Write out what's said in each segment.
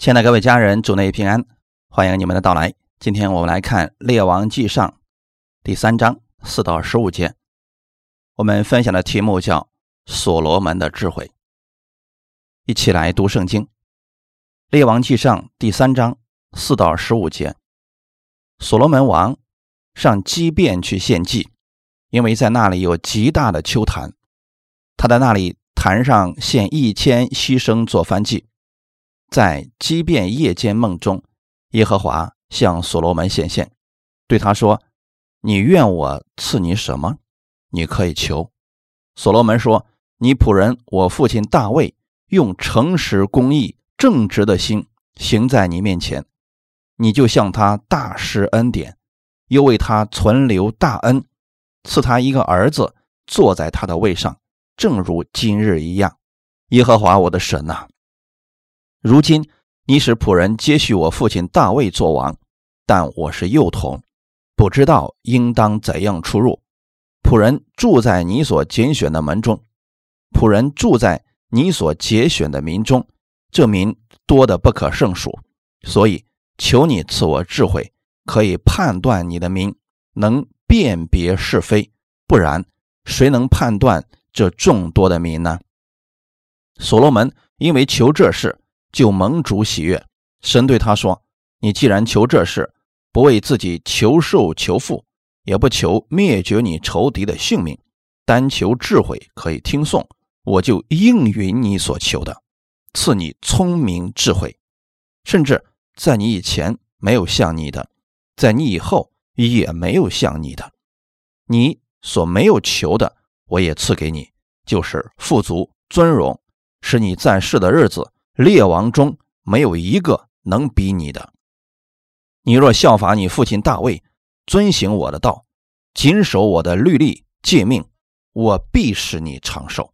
亲爱的各位家人，主内平安，欢迎你们的到来。今天我们来看《列王纪上》第三章四到十五节。我们分享的题目叫《所罗门的智慧》。一起来读圣经，《列王纪上》第三章四到十五节。所罗门王上基遍去献祭，因为在那里有极大的丘坛，他在那里坛上献一千牺牲做燔祭。在畸变夜间梦中，耶和华向所罗门显现，对他说：“你愿我赐你什么？你可以求。”所罗门说：“你仆人我父亲大卫用诚实、公义、正直的心行在你面前，你就向他大施恩典，又为他存留大恩，赐他一个儿子坐在他的位上，正如今日一样。耶和华我的神呐！”如今你使仆人接续我父亲大卫做王，但我是幼童，不知道应当怎样出入。仆人住在你所拣选的门中，仆人住在你所节选的民中，这民多得不可胜数，所以求你赐我智慧，可以判断你的民，能辨别是非。不然，谁能判断这众多的民呢？所罗门因为求这事。就盟主喜悦，神对他说：“你既然求这事，不为自己求寿求富，也不求灭绝你仇敌的性命，单求智慧可以听颂，我就应允你所求的，赐你聪明智慧，甚至在你以前没有像你的，在你以后也没有像你的。你所没有求的，我也赐给你，就是富足尊荣，使你在世的日子。”列王中没有一个能比你的。你若效法你父亲大卫，遵行我的道，谨守我的律例诫命，我必使你长寿。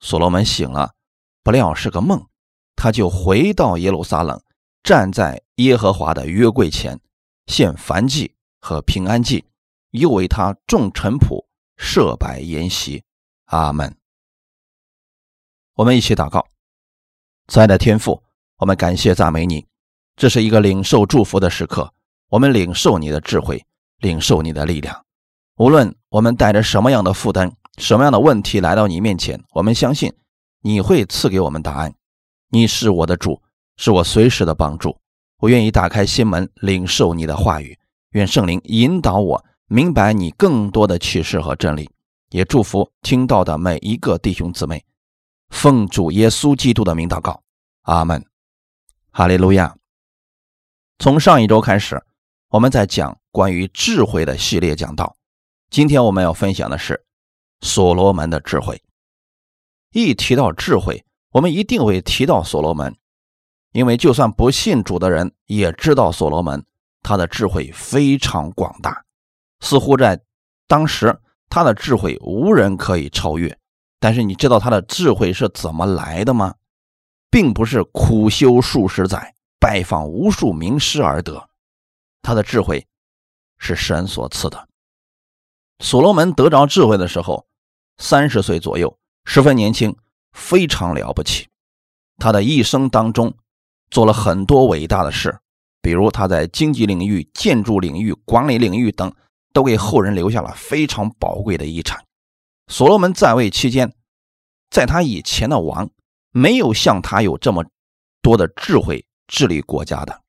所罗门醒了，不料是个梦，他就回到耶路撒冷，站在耶和华的约柜前，献燔祭和平安祭，又为他众臣仆设摆筵席。阿门。我们一起祷告。慈爱的天父，我们感谢赞美你，这是一个领受祝福的时刻。我们领受你的智慧，领受你的力量。无论我们带着什么样的负担、什么样的问题来到你面前，我们相信你会赐给我们答案。你是我的主，是我随时的帮助。我愿意打开心门，领受你的话语。愿圣灵引导我，明白你更多的启示和真理。也祝福听到的每一个弟兄姊妹。奉主耶稣基督的名祷告，阿门，哈利路亚。从上一周开始，我们在讲关于智慧的系列讲道。今天我们要分享的是所罗门的智慧。一提到智慧，我们一定会提到所罗门，因为就算不信主的人也知道所罗门他的智慧非常广大，似乎在当时他的智慧无人可以超越。但是你知道他的智慧是怎么来的吗？并不是苦修数十载、拜访无数名师而得，他的智慧是神所赐的。所罗门得着智慧的时候，三十岁左右，十分年轻，非常了不起。他的一生当中做了很多伟大的事，比如他在经济领域、建筑领域、管理领域等，都给后人留下了非常宝贵的遗产。所罗门在位期间，在他以前的王没有像他有这么多的智慧治理国家的。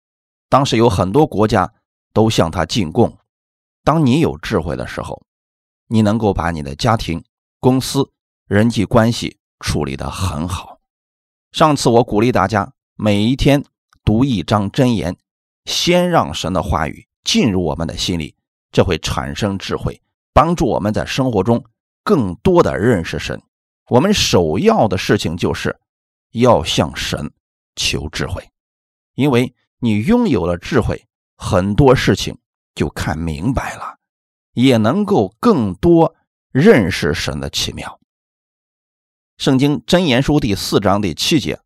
当时有很多国家都向他进贡。当你有智慧的时候，你能够把你的家庭、公司、人际关系处理得很好。上次我鼓励大家每一天读一章真言，先让神的话语进入我们的心里，这会产生智慧，帮助我们在生活中。更多的认识神，我们首要的事情就是要向神求智慧，因为你拥有了智慧，很多事情就看明白了，也能够更多认识神的奇妙。圣经真言书第四章第七节：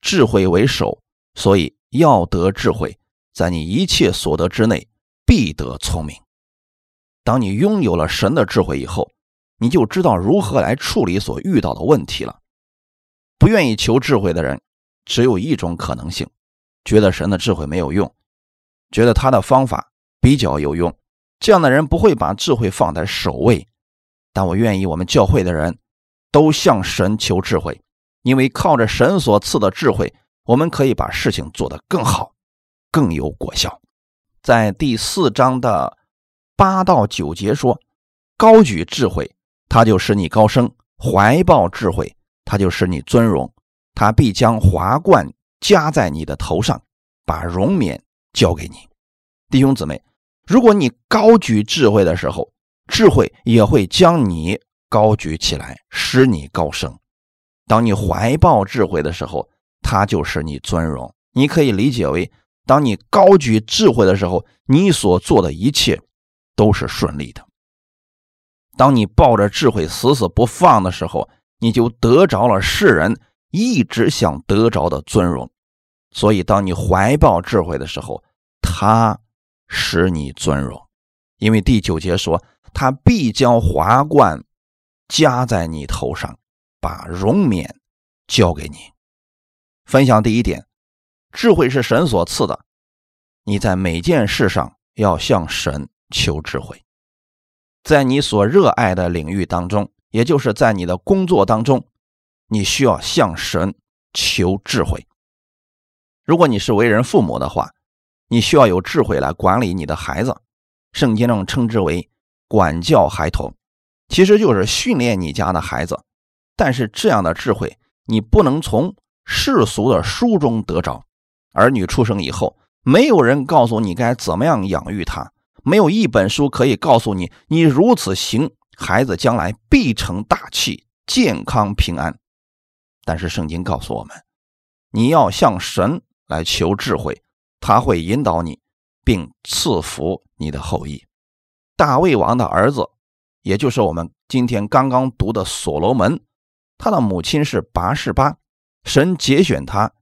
智慧为首，所以要得智慧，在你一切所得之内必得聪明。当你拥有了神的智慧以后，你就知道如何来处理所遇到的问题了。不愿意求智慧的人，只有一种可能性，觉得神的智慧没有用，觉得他的方法比较有用，这样的人不会把智慧放在首位。但我愿意我们教会的人都向神求智慧，因为靠着神所赐的智慧，我们可以把事情做得更好，更有果效。在第四章的八到九节说：“高举智慧，他就使你高升；怀抱智慧，他就使你尊荣。他必将华冠。”加在你的头上，把荣冕交给你，弟兄姊妹。如果你高举智慧的时候，智慧也会将你高举起来，使你高升。当你怀抱智慧的时候，它就是你尊荣。你可以理解为，当你高举智慧的时候，你所做的一切都是顺利的。当你抱着智慧死死不放的时候，你就得着了世人。一直想得着的尊荣，所以当你怀抱智慧的时候，他使你尊荣。因为第九节说，他必将华冠加在你头上，把荣冕交给你。分享第一点，智慧是神所赐的，你在每件事上要向神求智慧，在你所热爱的领域当中，也就是在你的工作当中。你需要向神求智慧。如果你是为人父母的话，你需要有智慧来管理你的孩子。圣经中称之为管教孩童，其实就是训练你家的孩子。但是这样的智慧，你不能从世俗的书中得着。儿女出生以后，没有人告诉你该怎么样养育他，没有一本书可以告诉你，你如此行，孩子将来必成大器，健康平安。但是圣经告诉我们，你要向神来求智慧，他会引导你，并赐福你的后裔。大卫王的儿子，也就是我们今天刚刚读的所罗门，他的母亲是拔示巴，神节选他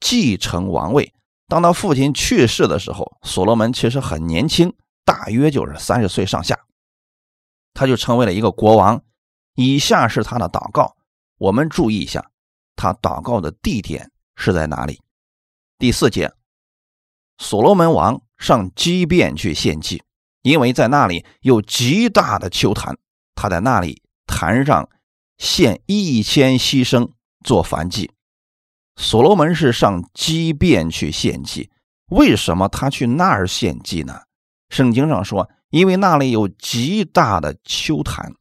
继承王位。当他父亲去世的时候，所罗门其实很年轻，大约就是三十岁上下，他就成为了一个国王。以下是他的祷告。我们注意一下，他祷告的地点是在哪里？第四节，所罗门王上基变去献祭，因为在那里有极大的丘坛，他在那里坛上献一千牺牲做燔祭。所罗门是上基变去献祭，为什么他去那儿献祭呢？圣经上说，因为那里有极大的丘坛。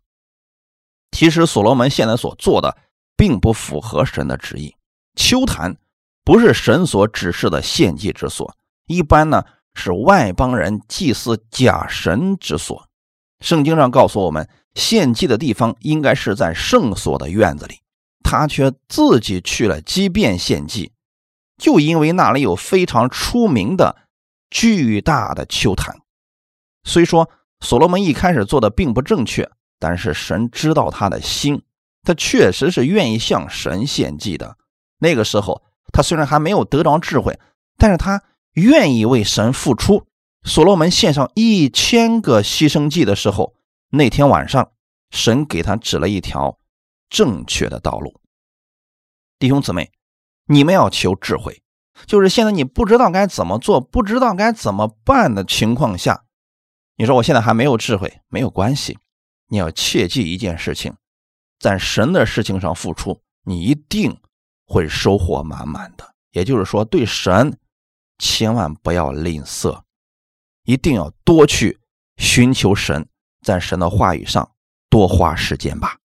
其实所罗门现在所做的。并不符合神的旨意。丘坛不是神所指示的献祭之所，一般呢是外邦人祭祀假神之所。圣经上告诉我们，献祭的地方应该是在圣所的院子里，他却自己去了畸变献祭，就因为那里有非常出名的巨大的秋坛。虽说所罗门一开始做的并不正确，但是神知道他的心。他确实是愿意向神献祭的。那个时候，他虽然还没有得着智慧，但是他愿意为神付出。所罗门献上一千个牺牲祭的时候，那天晚上，神给他指了一条正确的道路。弟兄姊妹，你们要求智慧，就是现在你不知道该怎么做，不知道该怎么办的情况下，你说我现在还没有智慧，没有关系，你要切记一件事情。在神的事情上付出，你一定会收获满满的。也就是说，对神千万不要吝啬，一定要多去寻求神，在神的话语上多花时间吧。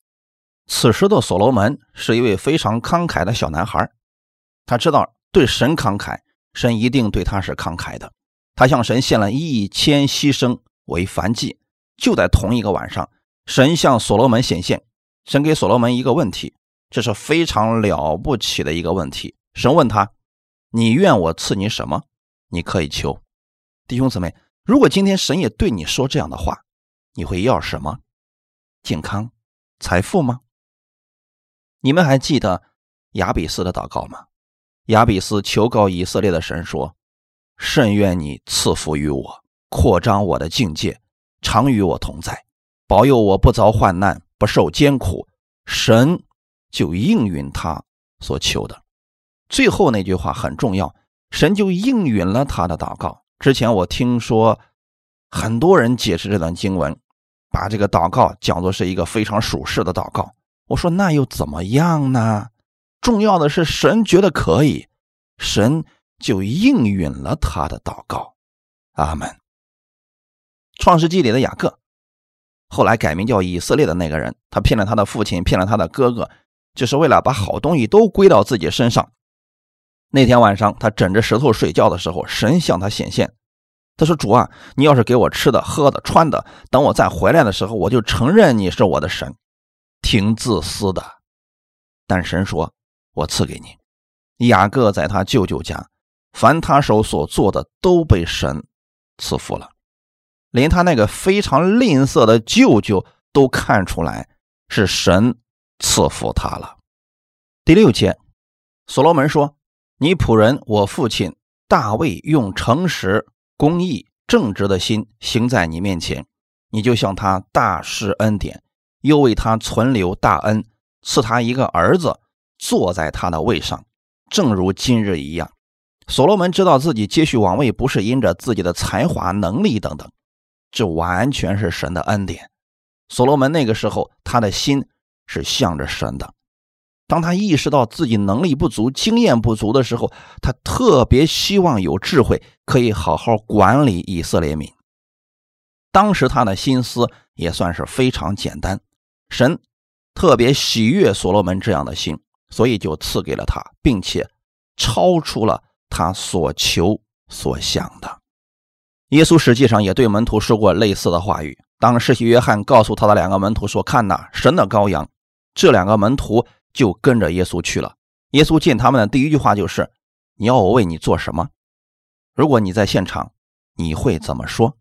此时的所罗门是一位非常慷慨的小男孩，他知道对神慷慨，神一定对他是慷慨的。他向神献了一千牺牲为燔祭。就在同一个晚上，神向所罗门显现。神给所罗门一个问题，这是非常了不起的一个问题。神问他：“你愿我赐你什么？你可以求。”弟兄姊妹，如果今天神也对你说这样的话，你会要什么？健康、财富吗？你们还记得亚比斯的祷告吗？亚比斯求告以色列的神说：“甚愿你赐福于我，扩张我的境界，常与我同在，保佑我不遭患难。”不受艰苦，神就应允他所求的。最后那句话很重要：神就应允了他的祷告。之前我听说很多人解释这段经文，把这个祷告讲作是一个非常属实的祷告。我说那又怎么样呢？重要的是神觉得可以，神就应允了他的祷告。阿门。创世纪里的雅各，后来改名叫以色列的那个人，他骗了他的父亲，骗了他的哥哥，就是为了把好东西都归到自己身上。那天晚上，他枕着石头睡觉的时候，神向他显现。他说：“主啊，你要是给我吃的、喝的、穿的，等我再回来的时候，我就承认你是我的神。”挺自私的，但神说：“我赐给你。”雅各在他舅舅家，凡他手所做的都被神赐福了。连他那个非常吝啬的舅舅都看出来是神赐福他了。第六节，所罗门说：“你仆人我父亲大卫用诚实、公义、正直的心行在你面前，你就向他大施恩典，又为他存留大恩，赐他一个儿子坐在他的位上，正如今日一样。”所罗门知道自己接续王位不是因着自己的才华、能力等等。这完全是神的恩典。所罗门那个时候，他的心是向着神的。当他意识到自己能力不足、经验不足的时候，他特别希望有智慧，可以好好管理以色列民。当时他的心思也算是非常简单，神特别喜悦所罗门这样的心，所以就赐给了他，并且超出了他所求所想的。耶稣实际上也对门徒说过类似的话语。当世袭约翰告诉他的两个门徒说：“看呐，神的羔羊。”这两个门徒就跟着耶稣去了。耶稣见他们的第一句话就是：“你要我为你做什么？”如果你在现场，你会怎么说？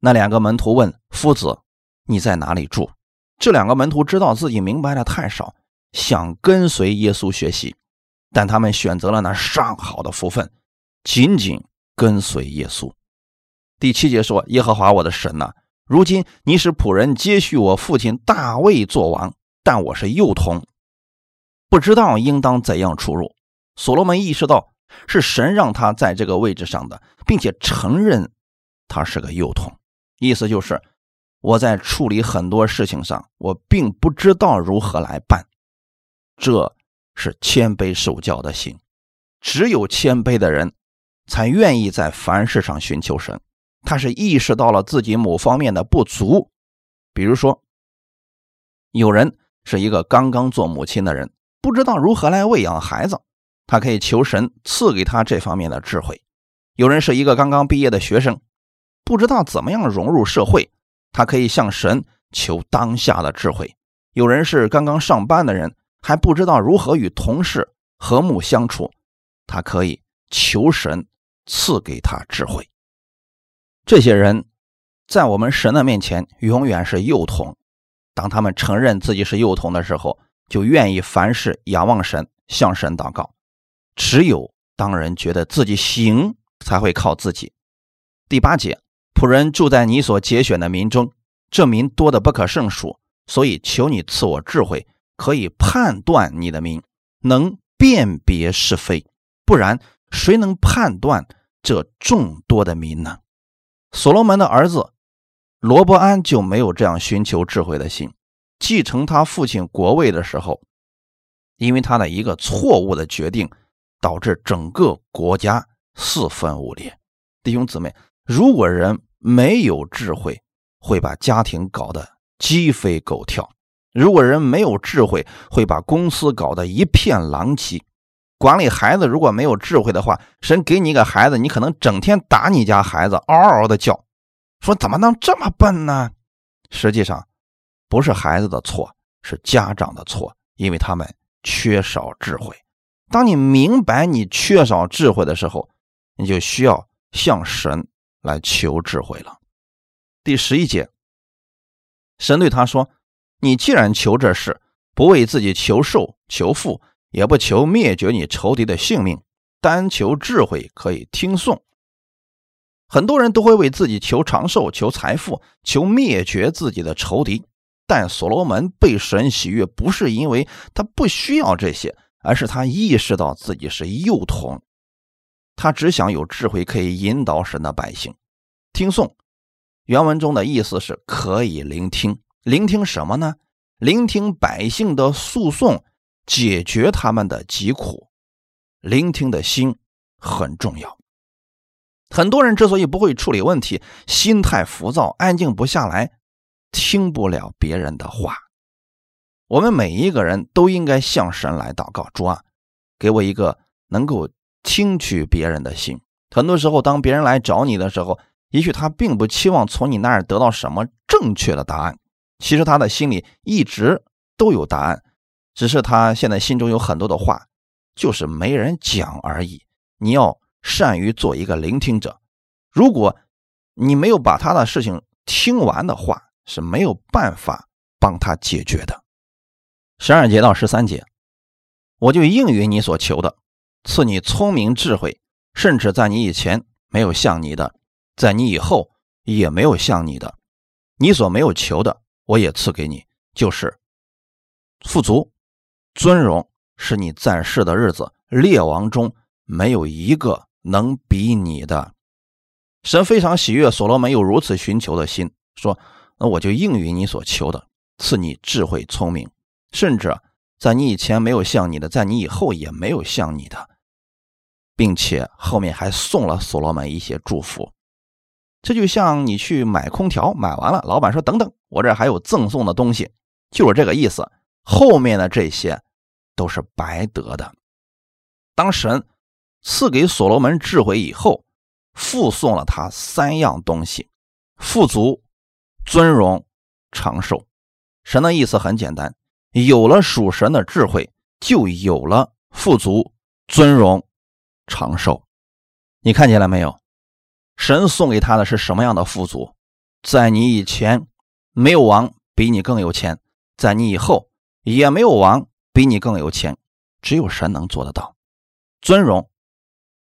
那两个门徒问：“夫子，你在哪里住？”这两个门徒知道自己明白的太少，想跟随耶稣学习，但他们选择了那上好的福分，仅仅。跟随耶稣。第七节说：“耶和华我的神呐，如今你使仆人接续我父亲大卫做王，但我是幼童，不知道应当怎样出入。”所罗门意识到是神让他在这个位置上的，并且承认他是个幼童，意思就是我在处理很多事情上，我并不知道如何来办。这是谦卑受教的心，只有谦卑的人。才愿意在凡事上寻求神，他是意识到了自己某方面的不足，比如说，有人是一个刚刚做母亲的人，不知道如何来喂养孩子，他可以求神赐给他这方面的智慧；有人是一个刚刚毕业的学生，不知道怎么样融入社会，他可以向神求当下的智慧；有人是刚刚上班的人，还不知道如何与同事和睦相处，他可以求神。赐给他智慧。这些人在我们神的面前永远是幼童。当他们承认自己是幼童的时候，就愿意凡事仰望神，向神祷告。只有当人觉得自己行，才会靠自己。第八节，仆人住在你所节选的民中，这民多的不可胜数，所以求你赐我智慧，可以判断你的民，能辨别是非。不然，谁能判断？这众多的民呢？所罗门的儿子罗伯安就没有这样寻求智慧的心。继承他父亲国位的时候，因为他的一个错误的决定，导致整个国家四分五裂。弟兄姊妹，如果人没有智慧，会把家庭搞得鸡飞狗跳；如果人没有智慧，会把公司搞得一片狼藉。管理孩子如果没有智慧的话，神给你一个孩子，你可能整天打你家孩子，嗷嗷的叫，说怎么能这么笨呢？实际上，不是孩子的错，是家长的错，因为他们缺少智慧。当你明白你缺少智慧的时候，你就需要向神来求智慧了。第十一节，神对他说：“你既然求这事，不为自己求寿求富。”也不求灭绝你仇敌的性命，单求智慧可以听颂。很多人都会为自己求长寿、求财富、求灭绝自己的仇敌，但所罗门被神喜悦，不是因为他不需要这些，而是他意识到自己是幼童，他只想有智慧可以引导神的百姓。听颂原文中的意思是可以聆听，聆听什么呢？聆听百姓的诉讼，解决他们的疾苦。聆听的心很重要。很多人之所以不会处理问题，心态浮躁，安静不下来，听不了别人的话。我们每一个人都应该向神来祷告：主啊，给我一个能够听取别人的心。很多时候，当别人来找你的时候，也许他并不期望从你那儿得到什么正确的答案，其实他的心里一直都有答案，只是他现在心中有很多的话，就是没人讲而已。你要。善于做一个聆听者，如果你没有把他的事情听完的话，是没有办法帮他解决的。十二节到十三节，我就应允你所求的，赐你聪明智慧，甚至在你以前没有像你的，在你以后也没有像你的。你所没有求的，我也赐给你，就是富足、尊荣，是你在世的日子，列王中没有一个。能比你的神非常喜悦，所罗门有如此寻求的心，说：“那我就应允你所求的，赐你智慧聪明，甚至在你以前没有像你的，在你以后也没有像你的，并且后面还送了所罗门一些祝福。这就像你去买空调，买完了，老板说：‘等等，我这还有赠送的东西。’就是这个意思。后面的这些都是白得的。当神。”赐给所罗门智慧以后，附送了他三样东西：富足、尊荣、长寿。神的意思很简单：有了属神的智慧，就有了富足、尊荣、长寿。你看见了没有？神送给他的是什么样的富足？在你以前，没有王比你更有钱；在你以后，也没有王比你更有钱。只有神能做得到。尊荣。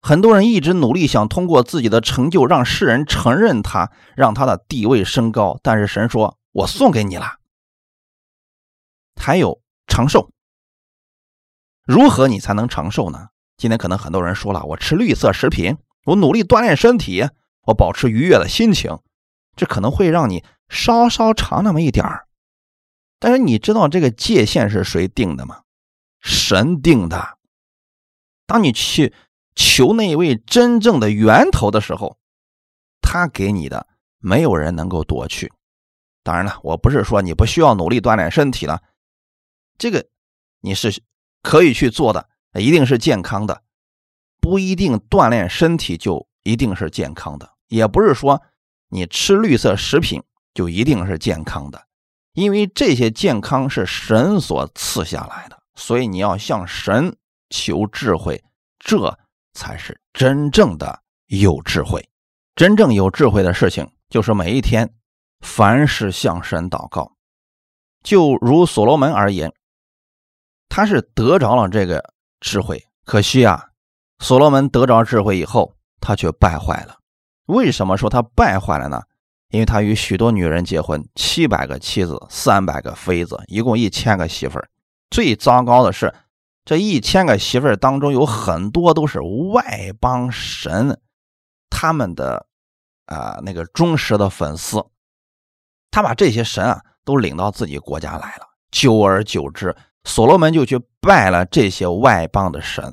很多人一直努力想通过自己的成就让世人承认他，让他的地位升高。但是神说：“我送给你了。”还有长寿，如何你才能长寿呢？今天可能很多人说了：“我吃绿色食品，我努力锻炼身体，我保持愉悦的心情，这可能会让你稍稍长那么一点儿。”但是你知道这个界限是谁定的吗？神定的。当你去。求那位真正的源头的时候，他给你的没有人能够夺去。当然了，我不是说你不需要努力锻炼身体了，这个你是可以去做的，一定是健康的。不一定锻炼身体就一定是健康的，也不是说你吃绿色食品就一定是健康的，因为这些健康是神所赐下来的，所以你要向神求智慧。这。才是真正的有智慧。真正有智慧的事情，就是每一天凡事向神祷告。就如所罗门而言，他是得着了这个智慧。可惜啊，所罗门得着智慧以后，他却败坏了。为什么说他败坏了呢？因为他与许多女人结婚，七百个妻子，三百个妃子，一共一千个媳妇儿。最糟糕的是。这一千个媳妇儿当中，有很多都是外邦神，他们的啊那个忠实的粉丝，他把这些神啊都领到自己国家来了。久而久之，所罗门就去拜了这些外邦的神。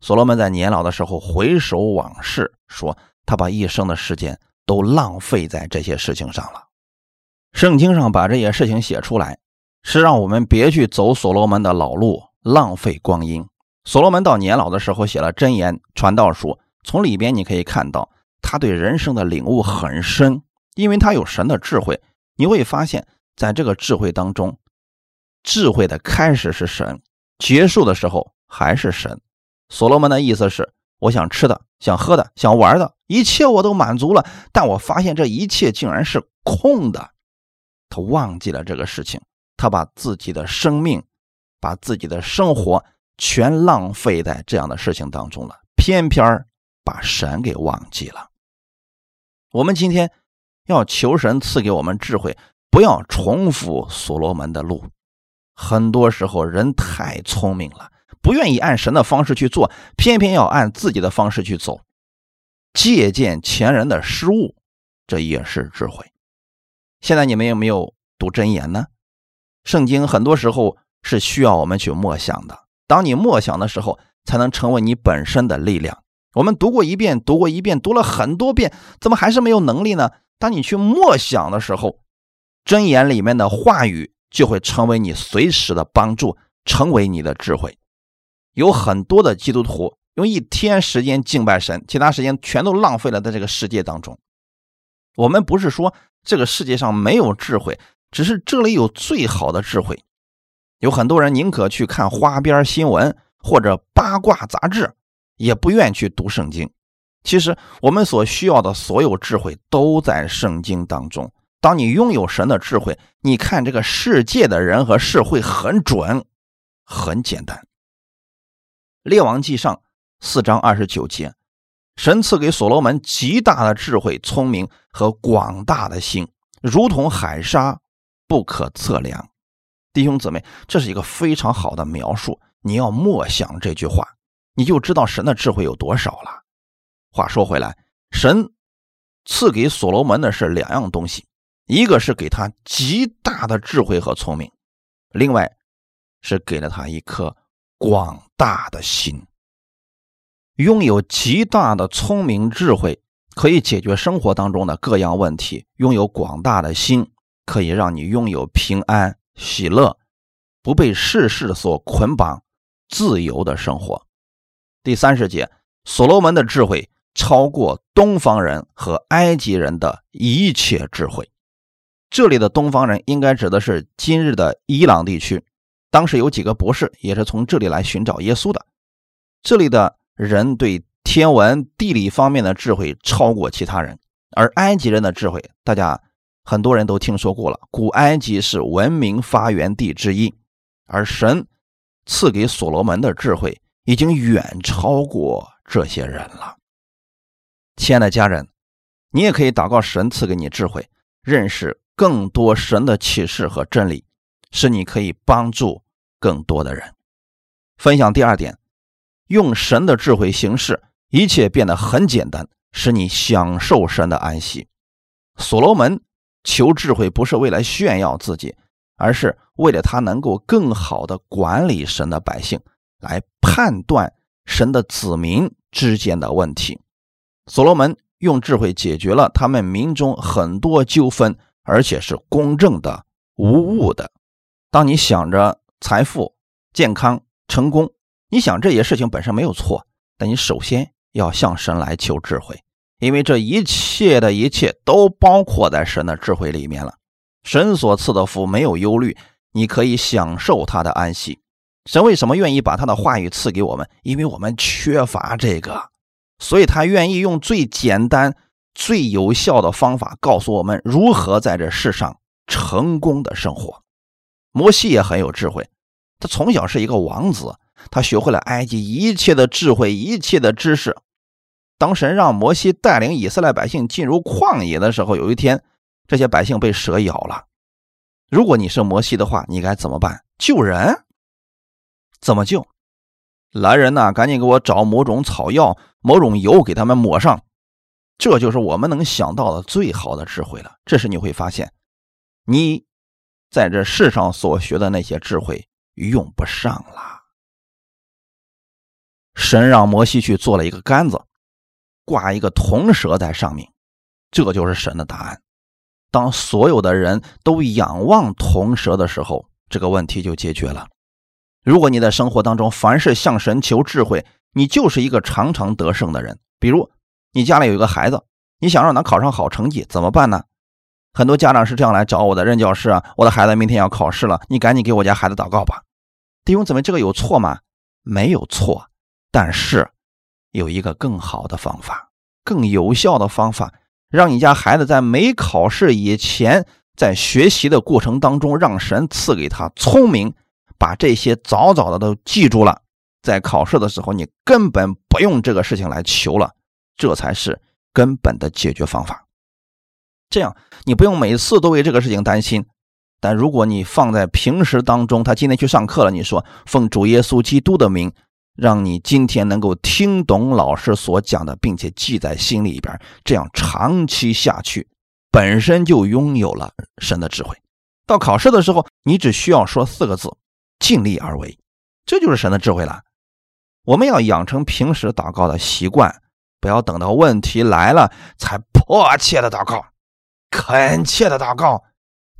所罗门在年老的时候回首往事，说他把一生的时间都浪费在这些事情上了。圣经上把这些事情写出来，是让我们别去走所罗门的老路。浪费光阴。所罗门到年老的时候写了箴言传道书，从里边你可以看到他对人生的领悟很深，因为他有神的智慧。你会发现在这个智慧当中，智慧的开始是神，结束的时候还是神。所罗门的意思是：我想吃的、想喝的、想玩的一切我都满足了，但我发现这一切竟然是空的。他忘记了这个事情，他把自己的生命。把自己的生活全浪费在这样的事情当中了，偏偏把神给忘记了。我们今天要求神赐给我们智慧，不要重复所罗门的路。很多时候人太聪明了，不愿意按神的方式去做，偏偏要按自己的方式去走，借鉴前人的失误，这也是智慧。现在你们有没有读真言呢？圣经很多时候是需要我们去默想的。当你默想的时候，才能成为你本身的力量。我们读过一遍，读过一遍，读了很多遍，怎么还是没有能力呢？当你去默想的时候，真言里面的话语就会成为你随时的帮助，成为你的智慧。有很多的基督徒用一天时间敬拜神，其他时间全都浪费了在这个世界当中。我们不是说这个世界上没有智慧，只是这里有最好的智慧。有很多人宁可去看花边新闻或者八卦杂志。也不愿去读圣经。其实，我们所需要的所有智慧都在圣经当中。当你拥有神的智慧，你看这个世界的人和事会很准，很简单。列王记上四章二十九节，神赐给所罗门极大的智慧、聪明和广大的心，如同海沙，不可测量。弟兄姊妹，这是一个非常好的描述，你要默想这句话。你就知道神的智慧有多少了。话说回来，神赐给所罗门的是两样东西，一个是给他极大的智慧和聪明，另外是给了他一颗广大的心。拥有极大的聪明智慧，可以解决生活当中的各样问题；拥有广大的心，可以让你拥有平安喜乐，不被世事所捆绑，自由的生活。第三十节，所罗门的智慧超过东方人和埃及人的一切智慧。这里的东方人应该指的是今日的伊朗地区。当时有几个博士也是从这里来寻找耶稣的。这里的人对天文地理方面的智慧超过其他人，而埃及人的智慧，大家很多人都听说过了。古埃及是文明发源地之一，而神赐给所罗门的智慧。已经远超过这些人了，亲爱的家人，你也可以祷告神赐给你智慧，认识更多神的启示和真理，使你可以帮助更多的人。分享第二点，用神的智慧行事，一切变得很简单，使你享受神的安息。所罗门求智慧不是为了炫耀自己，而是为了他能够更好的管理神的百姓。来判断神的子民之间的问题。所罗门用智慧解决了他们民中很多纠纷，而且是公正的、无误的。当你想着财富、健康、成功，你想这些事情本身没有错，但你首先要向神来求智慧，因为这一切的一切都包括在神的智慧里面了。神所赐的福没有忧虑，你可以享受他的安息。神为什么愿意把他的话语赐给我们？因为我们缺乏这个，所以他愿意用最简单、最有效的方法告诉我们如何在这世上成功的生活。摩西也很有智慧，他从小是一个王子，他学会了埃及一切的智慧、一切的知识。当神让摩西带领以色列百姓进入旷野的时候，有一天这些百姓被蛇咬了。如果你是摩西的话，你该怎么办？救人？怎么救？来人呐，赶紧给我找某种草药、某种油，给他们抹上。这就是我们能想到的最好的智慧了。这时你会发现，你在这世上所学的那些智慧用不上了。神让摩西去做了一个杆子，挂一个铜蛇在上面，这就是神的答案。当所有的人都仰望铜蛇的时候，这个问题就解决了。如果你在生活当中凡是向神求智慧，你就是一个常常得胜的人。比如你家里有一个孩子，你想让他考上好成绩，怎么办呢？很多家长是这样来找我的任教师啊，我的孩子明天要考试了，你赶紧给我家孩子祷告吧。弟兄姊妹，这个有错吗？没有错，但是有一个更好的方法，更有效的方法，让你家孩子在没考试以前，在学习的过程当中，让神赐给他聪明。把这些早早的都记住了，在考试的时候，你根本不用这个事情来求了，这才是根本的解决方法。这样，你不用每次都为这个事情担心，但如果你放在平时当中，他今天去上课了，你说奉主耶稣基督的名，让你今天能够听懂老师所讲的，并且记在心里边，这样长期下去，本身就拥有了神的智慧。到考试的时候，你只需要说四个字：尽力而为，这就是神的智慧了。我们要养成平时祷告的习惯，不要等到问题来了才迫切的祷告、恳切的祷告。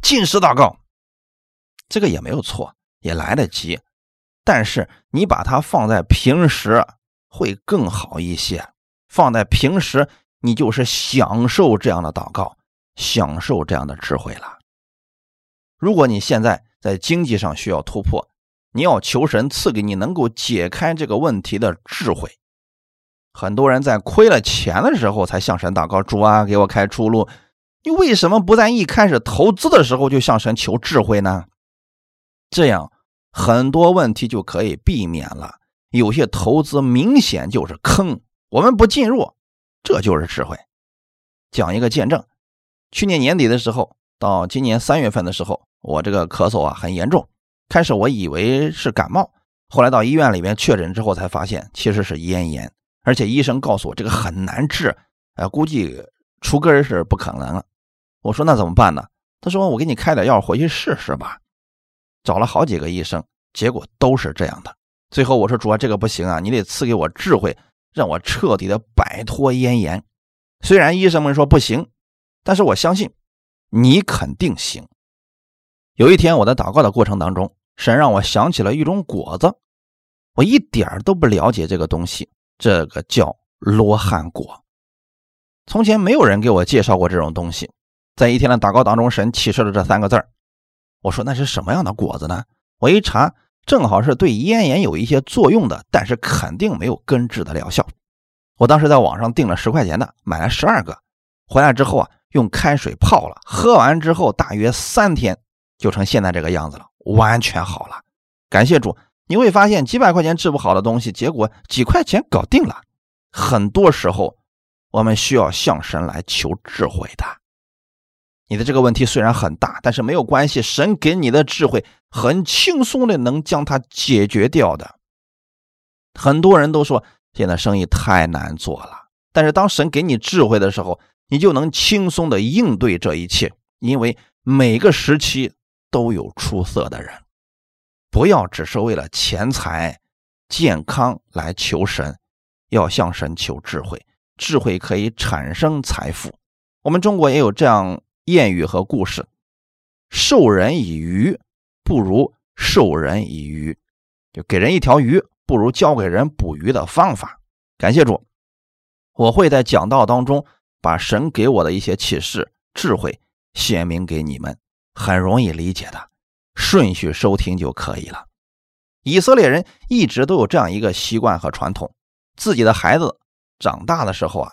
进食祷告，这个也没有错，也来得及。但是你把它放在平时会更好一些。放在平时，你就是享受这样的祷告，享受这样的智慧了。如果你现在在经济上需要突破，你要求神赐给你能够解开这个问题的智慧。很多人在亏了钱的时候才向神祷告：“主啊，给我开出路。”你为什么不在一开始投资的时候就向神求智慧呢？这样很多问题就可以避免了。有些投资明显就是坑，我们不进入，这就是智慧。讲一个见证：去年年底的时候到今年三月份的时候，我这个咳嗽啊很严重。开始我以为是感冒，后来到医院里面确诊之后才发现其实是咽炎，而且医生告诉我这个很难治，呃，估计除根是不可能了。我说那怎么办呢？他说我给你开点药回去试试吧。找了好几个医生，结果都是这样的。最后我说主啊，这个不行啊，你得赐给我智慧，让我彻底的摆脱咽炎。虽然医生们说不行，但是我相信你肯定行。有一天我在祷告的过程当中，神让我想起了一种果子，我一点都不了解这个东西，这个叫罗汉果。从前没有人给我介绍过这种东西。在一天的祷告当中，神启示了这三个字儿。我说那是什么样的果子呢？我一查，正好是对咽炎有一些作用的，但是肯定没有根治的疗效。我当时在网上订了十块钱的，买了十二个，回来之后啊，用开水泡了，喝完之后大约三天就成现在这个样子了，完全好了。感谢主！你会发现几百块钱治不好的东西，结果几块钱搞定了。很多时候，我们需要向神来求智慧的。你的这个问题虽然很大，但是没有关系，神给你的智慧很轻松的能将它解决掉的。很多人都说现在生意太难做了，但是当神给你智慧的时候，你就能轻松的应对这一切，因为每个时期都有出色的人。不要只是为了钱财、健康来求神，要向神求智慧，智慧可以产生财富。我们中国也有这样。谚语和故事：授人以鱼，不如授人以渔。就给人一条鱼，不如教给人捕鱼的方法。感谢主，我会在讲道当中把神给我的一些启示、智慧显明给你们，很容易理解的，顺序收听就可以了。以色列人一直都有这样一个习惯和传统：自己的孩子长大的时候啊，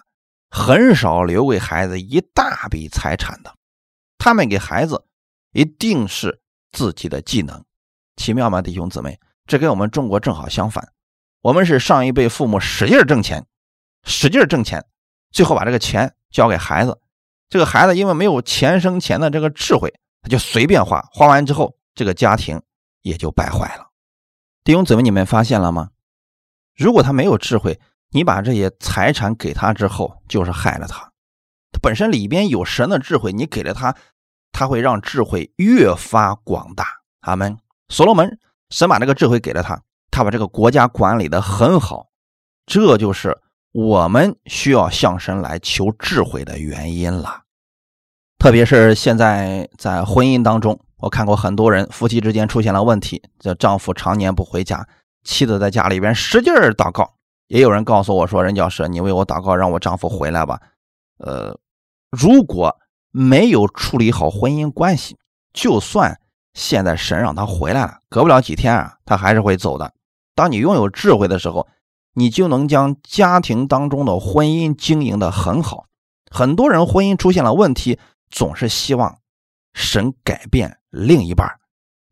很少留给孩子一大笔财产的。他们给孩子一定是自己的技能，奇妙吗，弟兄姊妹？这跟我们中国正好相反。我们是上一辈父母使劲挣钱，使劲挣钱，最后把这个钱交给孩子。这个孩子因为没有钱生钱的这个智慧，他就随便花，花完之后，这个家庭也就败坏了。弟兄姊妹，你们发现了吗？如果他没有智慧，你把这些财产给他之后，就是害了他。本身里边有神的智慧，你给了他，他会让智慧越发广大。阿门。所罗门，神把这个智慧给了他，他把这个国家管理的很好。这就是我们需要向神来求智慧的原因了。特别是现在在婚姻当中，我看过很多人夫妻之间出现了问题，这丈夫常年不回家，妻子在家里边使劲祷告。也有人告诉我说：“任教师，你为我祷告，让我丈夫回来吧。”呃，如果没有处理好婚姻关系，就算现在神让他回来了，隔不了几天啊，他还是会走的。当你拥有智慧的时候，你就能将家庭当中的婚姻经营的很好。很多人婚姻出现了问题，总是希望神改变另一半，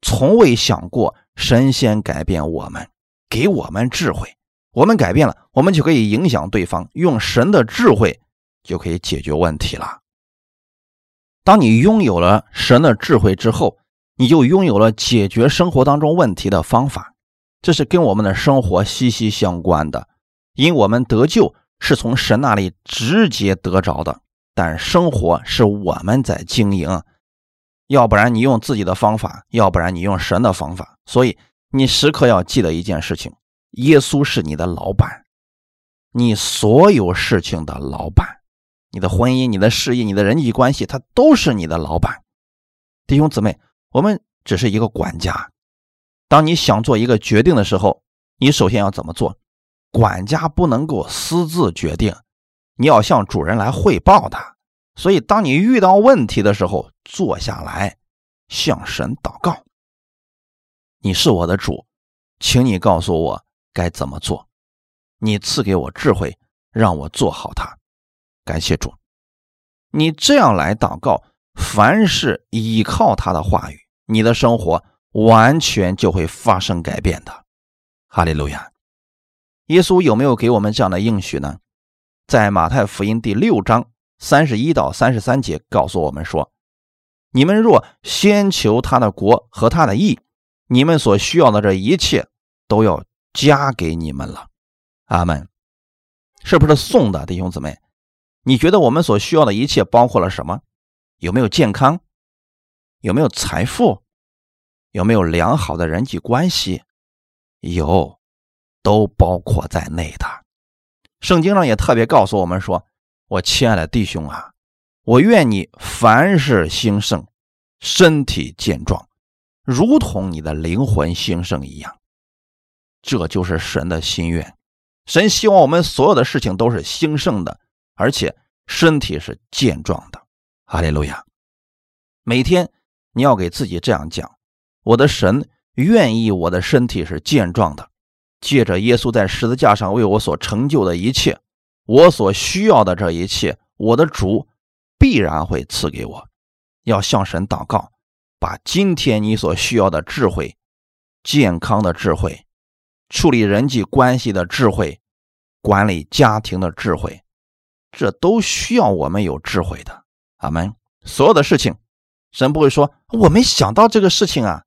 从未想过神先改变我们，给我们智慧，我们改变了，我们就可以影响对方，用神的智慧。就可以解决问题了。当你拥有了神的智慧之后，你就拥有了解决生活当中问题的方法。这是跟我们的生活息息相关的，因我们得救是从神那里直接得着的，但生活是我们在经营。要不然你用自己的方法，要不然你用神的方法。所以你时刻要记得一件事情：耶稣是你的老板，你所有事情的老板，你的婚姻、你的事业、你的人际关系，他都是你的老板。弟兄姊妹，我们只是一个管家。当你想做一个决定的时候，你首先要怎么做？管家不能够私自决定，你要向主人来汇报的。所以，当你遇到问题的时候，坐下来向神祷告。你是我的主，请你告诉我该怎么做。你赐给我智慧，让我做好它。感谢主。你这样来祷告，凡是依靠他的话语，你的生活。完全就会发生改变的，哈利路亚！耶稣有没有给我们这样的应许呢？在马太福音第六章三十一到三十三节告诉我们说：“你们若先求他的国和他的义，你们所需要的这一切都要加给你们了。”阿门。是不是送的，弟兄姊妹？你觉得我们所需要的一切包括了什么？有没有健康？有没有财富？有没有良好的人际关系？有，都包括在内的。圣经上也特别告诉我们说：“我亲爱的弟兄啊，我愿你凡事兴盛，身体健壮，如同你的灵魂兴盛一样。”这就是神的心愿。神希望我们所有的事情都是兴盛的，而且身体是健壮的。哈利路亚！每天你要给自己这样讲。我的神愿意我的身体是健壮的，借着耶稣在十字架上为我所成就的一切，我所需要的这一切，我的主必然会赐给我。要向神祷告，把今天你所需要的智慧、健康的智慧、处理人际关系的智慧、管理家庭的智慧，这都需要我们有智慧的。阿门。所有的事情，神不会说我没想到这个事情啊。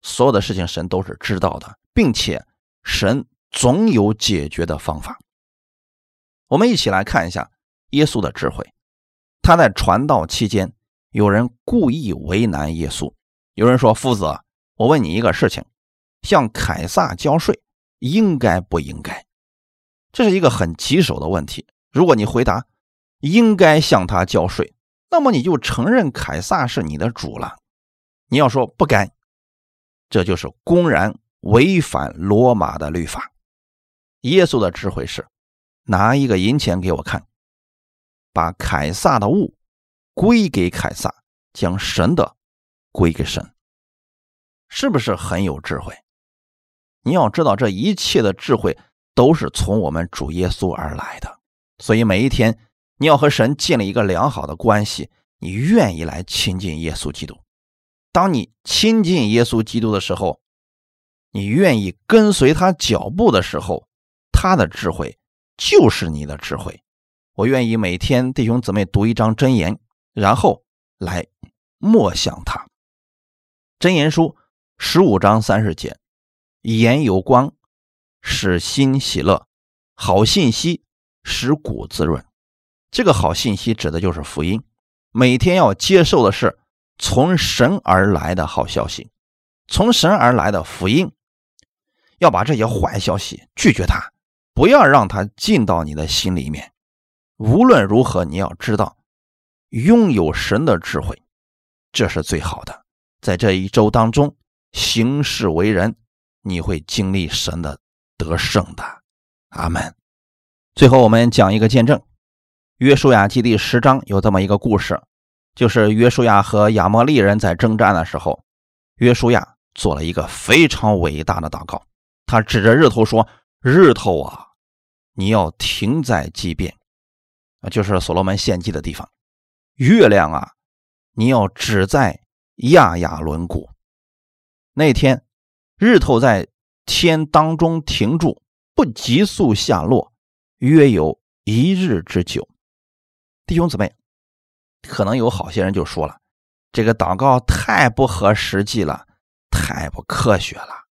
所有的事情，神都是知道的，并且神总有解决的方法。我们一起来看一下耶稣的智慧。他在传道期间，有人故意为难耶稣。有人说：“夫子，我问你一个事情，向凯撒交税应该不应该？”这是一个很棘手的问题。如果你回答应该向他交税，那么你就承认凯撒是你的主了。你要说不该。这就是公然违反罗马的律法。耶稣的智慧是拿一个银钱给我看，把凯撒的物归给凯撒，将神的归给神，是不是很有智慧？你要知道，这一切的智慧都是从我们主耶稣而来的。所以每一天，你要和神建立一个良好的关系，你愿意来亲近耶稣基督。当你亲近耶稣基督的时候，你愿意跟随他脚步的时候，他的智慧就是你的智慧。我愿意每天弟兄姊妹读一张真言，然后来默想他。真言书十五章三十节：言有光，使心喜乐；好信息使骨滋润。这个好信息指的就是福音，每天要接受的是。从神而来的好消息，从神而来的福音，要把这些坏消息拒绝它，不要让它进到你的心里面。无论如何，你要知道，拥有神的智慧，这是最好的。在这一周当中，行事为人，你会经历神的得胜的。阿门。最后，我们讲一个见证，《约书亚记》第十章有这么一个故事。就是约书亚和亚摩利人在征战的时候，约书亚做了一个非常伟大的祷告。他指着日头说：“日头啊，你要停在即便，啊，就是所罗门献祭的地方。月亮啊，你要止在亚亚伦谷。那天，日头在天当中停住，不急速下落，约有一日之久。弟兄姊妹。”可能有好些人就说了：“这个祷告太不合实际了，太不科学了。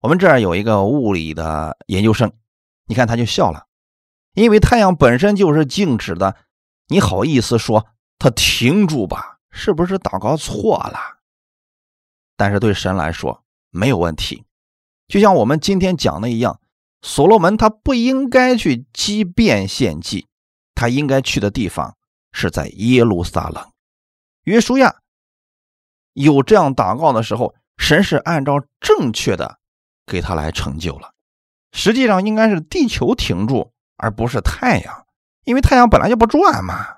我们这儿有一个物理的研究生，你看他就笑了，因为太阳本身就是静止的，你好意思说它停住吧？是不是祷告错了？但是对神来说没有问题，就像我们今天讲的一样，所罗门他不应该去畸变献祭，他应该去的地方是在耶路撒冷。约书亚有这样祷告的时候，神是按照正确的。给他来成就了，实际上应该是地球停住，而不是太阳，因为太阳本来就不转嘛。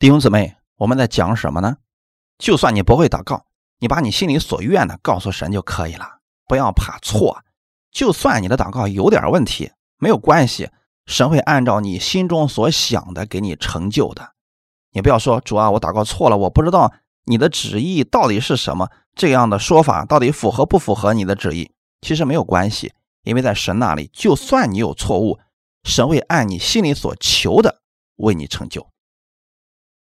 弟兄姊妹，我们在讲什么呢？就算你不会祷告，你把你心里所愿的告诉神就可以了，不要怕错。就算你的祷告有点问题，没有关系，神会按照你心中所想的给你成就的。你不要说主啊，我祷告错了，我不知道。你的旨意到底是什么？这样的说法到底符合不符合你的旨意？其实没有关系，因为在神那里，就算你有错误，神会按你心里所求的为你成就。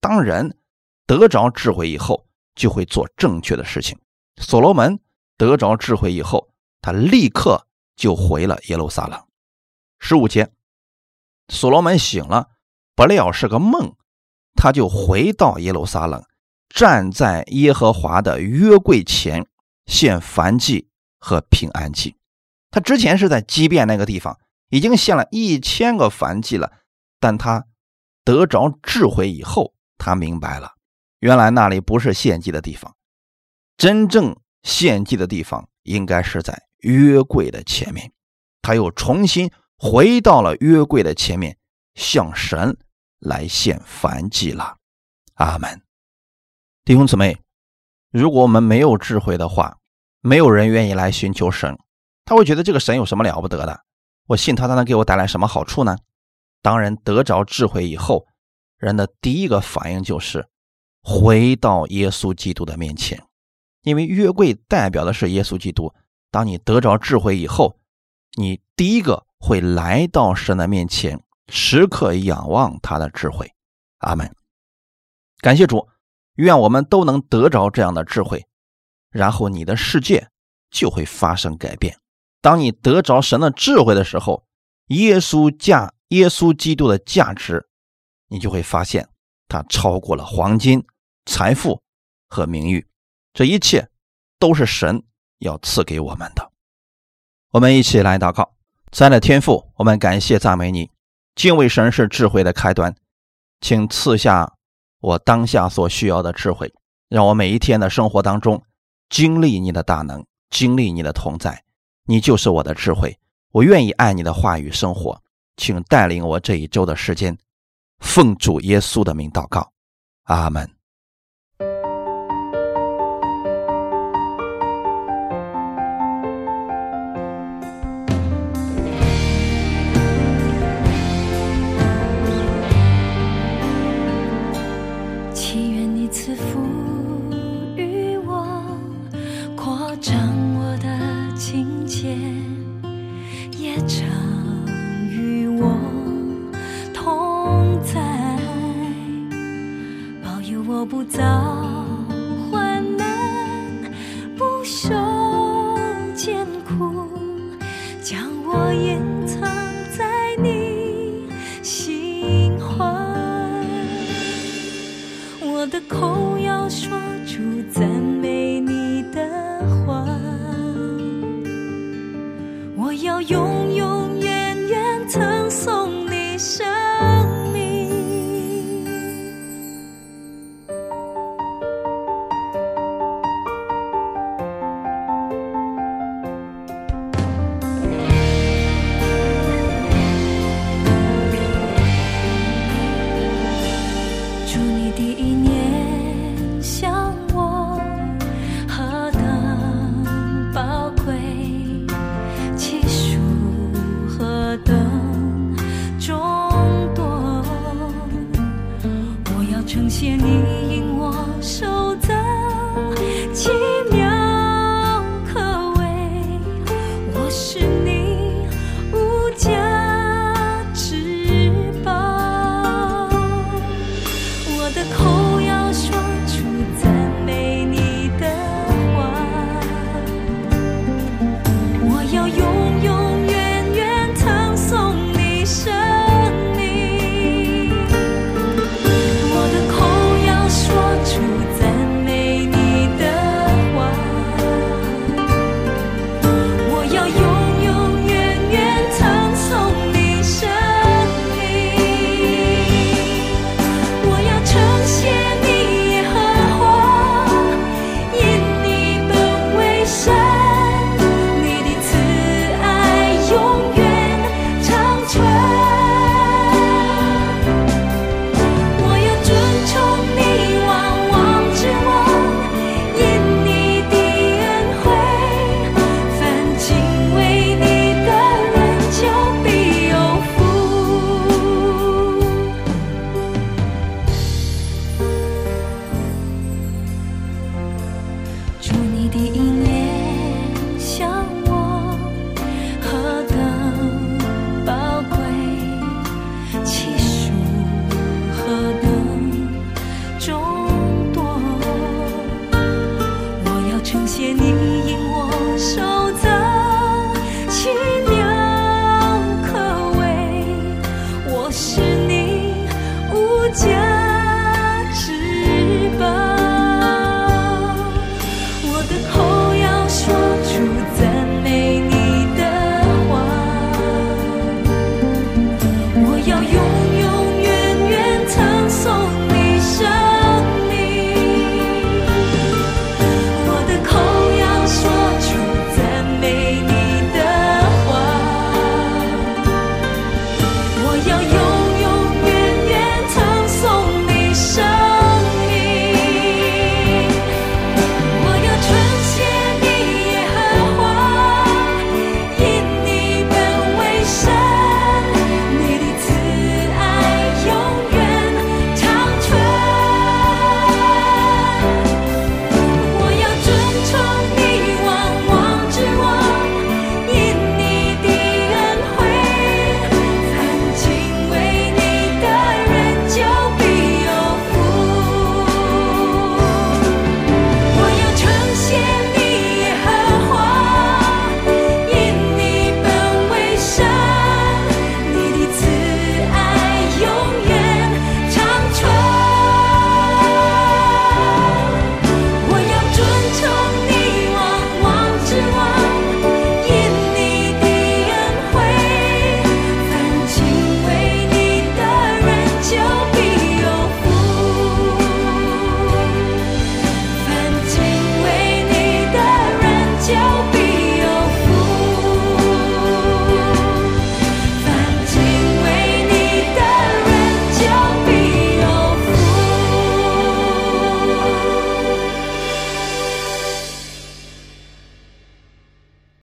当人得着智慧以后，就会做正确的事情。所罗门得着智慧以后，他立刻就回了耶路撒冷。十五节，所罗门醒了，不料是个梦，他就回到耶路撒冷。站在耶和华的约柜前献燔祭和平安祭。他之前是在基变那个地方，已经献了一千个燔祭了。但他得着智慧以后，他明白了，原来那里不是献祭的地方，真正献祭的地方应该是在约柜的前面。他又重新回到了约柜的前面，向神来献燔祭了。阿门。弟兄姊妹，如果我们没有智慧的话，没有人愿意来寻求神。他会觉得这个神有什么了不得的？我信他，他能给我带来什么好处呢？当人得着智慧以后，人的第一个反应就是回到耶稣基督的面前，因为约柜代表的是耶稣基督。当你得着智慧以后，你第一个会来到神的面前，时刻仰望他的智慧。阿门。感谢主。愿我们都能得着这样的智慧，然后你的世界就会发生改变。当你得着神的智慧的时候，耶稣价耶稣基督的价值，你就会发现它超过了黄金、财富和名誉。这一切都是神要赐给我们的。我们一起来祷告：亲爱的天父，我们感谢赞美你，敬畏神是智慧的开端，请赐下。我当下所需要的智慧，让我每一天的生活当中经历你的大能，经历你的同在。你就是我的智慧，我愿意爱你的话语生活，请带领我这一周的时间。奉主耶稣的名祷告，阿门。不早患难，不受艰苦，将我隐藏在你心怀。我的口要说出赞美你的话，我要永永远远称颂。